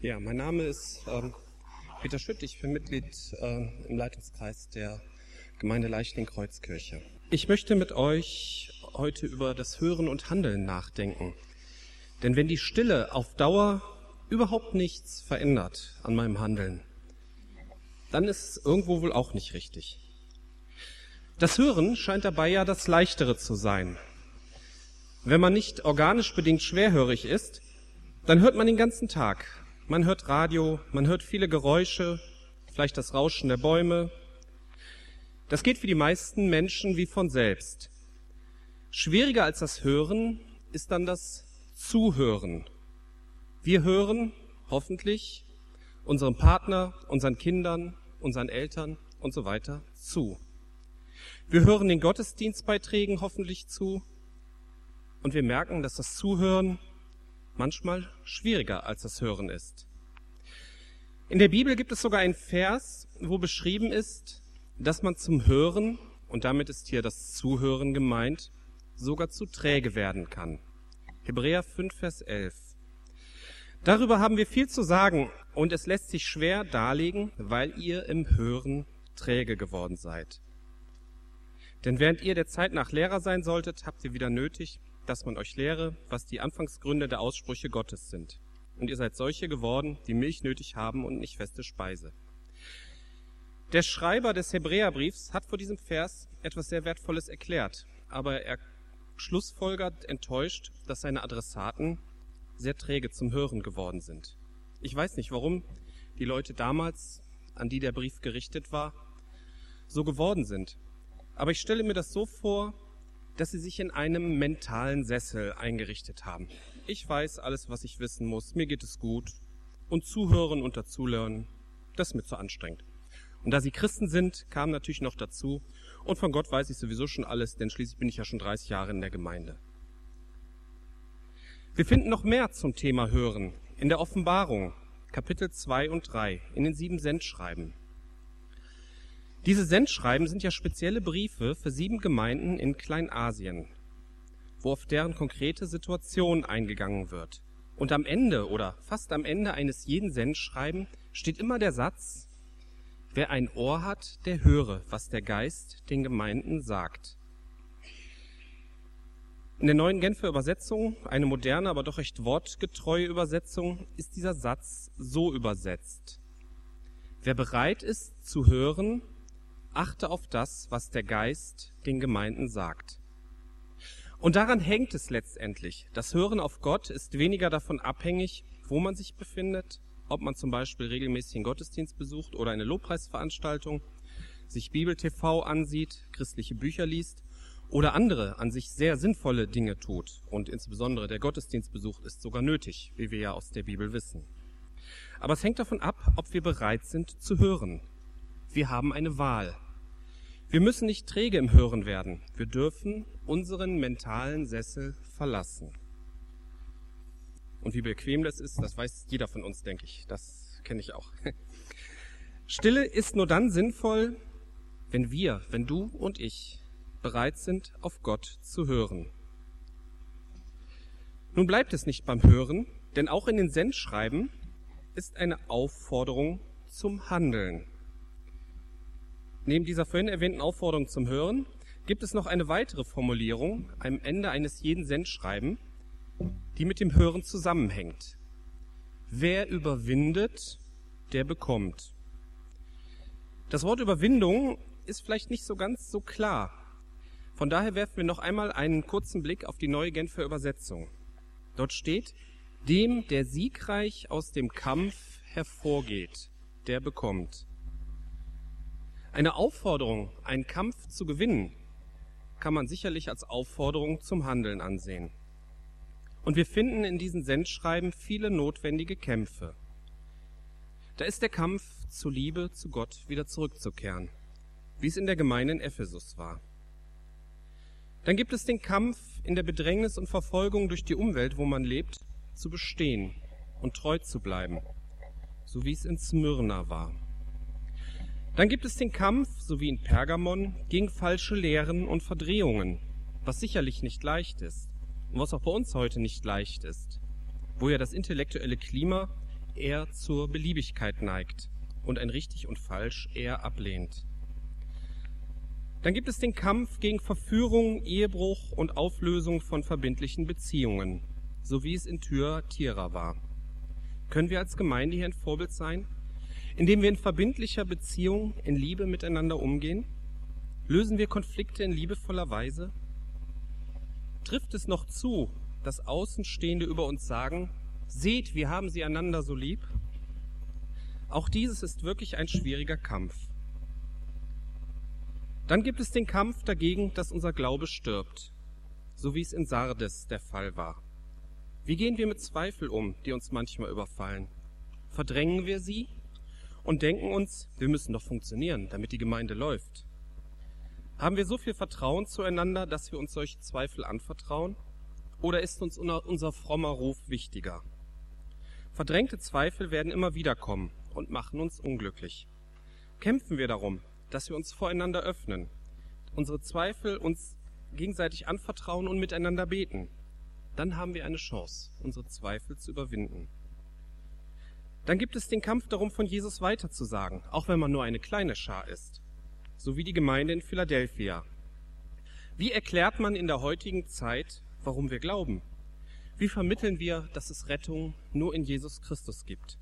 Ja, mein Name ist ähm, Peter Schütt. Ich bin Mitglied äh, im Leitungskreis der Gemeinde Leichling-Kreuzkirche. Ich möchte mit euch heute über das Hören und Handeln nachdenken. Denn wenn die Stille auf Dauer überhaupt nichts verändert an meinem Handeln, dann ist es irgendwo wohl auch nicht richtig. Das Hören scheint dabei ja das Leichtere zu sein. Wenn man nicht organisch bedingt schwerhörig ist, dann hört man den ganzen Tag. Man hört Radio, man hört viele Geräusche, vielleicht das Rauschen der Bäume. Das geht für die meisten Menschen wie von selbst. Schwieriger als das Hören ist dann das Zuhören. Wir hören hoffentlich unserem Partner, unseren Kindern, unseren Eltern und so weiter zu. Wir hören den Gottesdienstbeiträgen hoffentlich zu und wir merken, dass das Zuhören manchmal schwieriger als das Hören ist. In der Bibel gibt es sogar einen Vers, wo beschrieben ist, dass man zum Hören, und damit ist hier das Zuhören gemeint, sogar zu träge werden kann. Hebräer 5, Vers 11. Darüber haben wir viel zu sagen und es lässt sich schwer darlegen, weil ihr im Hören träge geworden seid. Denn während ihr der Zeit nach Lehrer sein solltet, habt ihr wieder nötig, dass man euch lehre, was die Anfangsgründe der Aussprüche Gottes sind. Und ihr seid solche geworden, die Milch nötig haben und nicht feste Speise. Der Schreiber des Hebräerbriefs hat vor diesem Vers etwas sehr Wertvolles erklärt, aber er schlussfolgert enttäuscht, dass seine Adressaten sehr träge zum Hören geworden sind. Ich weiß nicht, warum die Leute damals, an die der Brief gerichtet war, so geworden sind. Aber ich stelle mir das so vor, dass sie sich in einem mentalen Sessel eingerichtet haben. Ich weiß alles, was ich wissen muss, mir geht es gut. Und zuhören und dazulernen, das ist mir zu anstrengend. Und da sie Christen sind, kam natürlich noch dazu, und von Gott weiß ich sowieso schon alles, denn schließlich bin ich ja schon 30 Jahre in der Gemeinde. Wir finden noch mehr zum Thema Hören in der Offenbarung, Kapitel 2 und 3, in den sieben Sendschreiben. Diese Sendschreiben sind ja spezielle Briefe für sieben Gemeinden in Kleinasien, wo auf deren konkrete Situation eingegangen wird. Und am Ende oder fast am Ende eines jeden Sendschreiben steht immer der Satz, wer ein Ohr hat, der höre, was der Geist den Gemeinden sagt. In der neuen Genfer Übersetzung, eine moderne, aber doch recht wortgetreue Übersetzung, ist dieser Satz so übersetzt. Wer bereit ist zu hören, achte auf das, was der Geist den Gemeinden sagt. Und daran hängt es letztendlich. Das Hören auf Gott ist weniger davon abhängig, wo man sich befindet, ob man zum Beispiel regelmäßig einen Gottesdienst besucht oder eine Lobpreisveranstaltung, sich Bibel TV ansieht, christliche Bücher liest oder andere an sich sehr sinnvolle Dinge tut. Und insbesondere der Gottesdienstbesuch ist sogar nötig, wie wir ja aus der Bibel wissen. Aber es hängt davon ab, ob wir bereit sind zu hören. Wir haben eine Wahl. Wir müssen nicht träge im Hören werden. Wir dürfen unseren mentalen Sessel verlassen. Und wie bequem das ist, das weiß jeder von uns, denke ich. Das kenne ich auch. Stille ist nur dann sinnvoll, wenn wir, wenn du und ich bereit sind, auf Gott zu hören. Nun bleibt es nicht beim Hören, denn auch in den Sendschreiben ist eine Aufforderung zum Handeln. Neben dieser vorhin erwähnten Aufforderung zum Hören gibt es noch eine weitere Formulierung am Ende eines jeden Sendschreiben, die mit dem Hören zusammenhängt. Wer überwindet, der bekommt. Das Wort Überwindung ist vielleicht nicht so ganz so klar. Von daher werfen wir noch einmal einen kurzen Blick auf die neue Genfer Übersetzung. Dort steht, dem, der siegreich aus dem Kampf hervorgeht, der bekommt. Eine Aufforderung, einen Kampf zu gewinnen, kann man sicherlich als Aufforderung zum Handeln ansehen. Und wir finden in diesen Sendschreiben viele notwendige Kämpfe. Da ist der Kampf zur Liebe zu Gott wieder zurückzukehren, wie es in der Gemeinde in Ephesus war. Dann gibt es den Kampf in der Bedrängnis und Verfolgung durch die Umwelt, wo man lebt, zu bestehen und treu zu bleiben, so wie es in Smyrna war. Dann gibt es den Kampf, so wie in Pergamon, gegen falsche Lehren und Verdrehungen, was sicherlich nicht leicht ist und was auch bei uns heute nicht leicht ist, wo ja das intellektuelle Klima eher zur Beliebigkeit neigt und ein richtig und falsch eher ablehnt. Dann gibt es den Kampf gegen Verführung, Ehebruch und Auflösung von verbindlichen Beziehungen, so wie es in Thyatira war. Können wir als Gemeinde hier ein Vorbild sein, indem wir in verbindlicher Beziehung in Liebe miteinander umgehen? Lösen wir Konflikte in liebevoller Weise? Trifft es noch zu, dass Außenstehende über uns sagen, seht, wir haben sie einander so lieb? Auch dieses ist wirklich ein schwieriger Kampf. Dann gibt es den Kampf dagegen, dass unser Glaube stirbt, so wie es in Sardes der Fall war. Wie gehen wir mit Zweifel um, die uns manchmal überfallen? Verdrängen wir sie und denken uns, wir müssen doch funktionieren, damit die Gemeinde läuft? Haben wir so viel Vertrauen zueinander, dass wir uns solche Zweifel anvertrauen? Oder ist uns unser frommer Ruf wichtiger? Verdrängte Zweifel werden immer wieder kommen und machen uns unglücklich. Kämpfen wir darum, dass wir uns voreinander öffnen, unsere Zweifel uns gegenseitig anvertrauen und miteinander beten. Dann haben wir eine Chance, unsere Zweifel zu überwinden. Dann gibt es den Kampf darum, von Jesus weiterzusagen, auch wenn man nur eine kleine Schar ist, so wie die Gemeinde in Philadelphia. Wie erklärt man in der heutigen Zeit, warum wir glauben? Wie vermitteln wir, dass es Rettung nur in Jesus Christus gibt?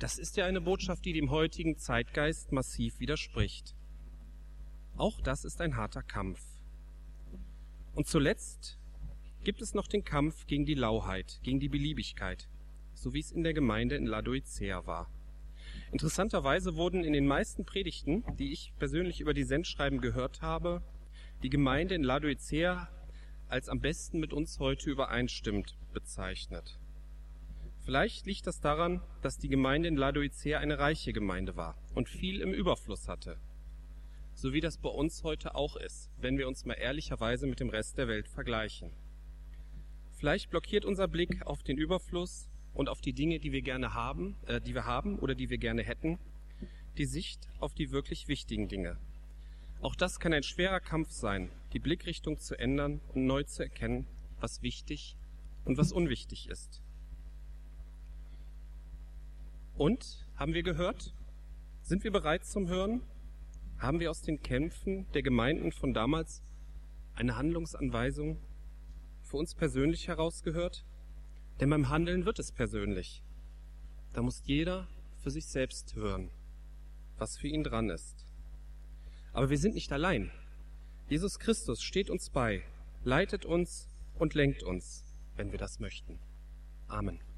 Das ist ja eine Botschaft, die dem heutigen Zeitgeist massiv widerspricht. Auch das ist ein harter Kampf. Und zuletzt gibt es noch den Kampf gegen die Lauheit, gegen die Beliebigkeit, so wie es in der Gemeinde in Laodicea war. Interessanterweise wurden in den meisten Predigten, die ich persönlich über die Sendschreiben gehört habe, die Gemeinde in Laodicea als am besten mit uns heute übereinstimmt bezeichnet. Vielleicht liegt das daran, dass die Gemeinde in Laodicea eine reiche Gemeinde war und viel im Überfluss hatte. So wie das bei uns heute auch ist, wenn wir uns mal ehrlicherweise mit dem Rest der Welt vergleichen. Vielleicht blockiert unser Blick auf den Überfluss und auf die Dinge, die wir gerne haben, äh, die wir haben oder die wir gerne hätten, die Sicht auf die wirklich wichtigen Dinge. Auch das kann ein schwerer Kampf sein, die Blickrichtung zu ändern und neu zu erkennen, was wichtig und was unwichtig ist. Und, haben wir gehört? Sind wir bereit zum Hören? Haben wir aus den Kämpfen der Gemeinden von damals eine Handlungsanweisung für uns persönlich herausgehört? Denn beim Handeln wird es persönlich. Da muss jeder für sich selbst hören, was für ihn dran ist. Aber wir sind nicht allein. Jesus Christus steht uns bei, leitet uns und lenkt uns, wenn wir das möchten. Amen.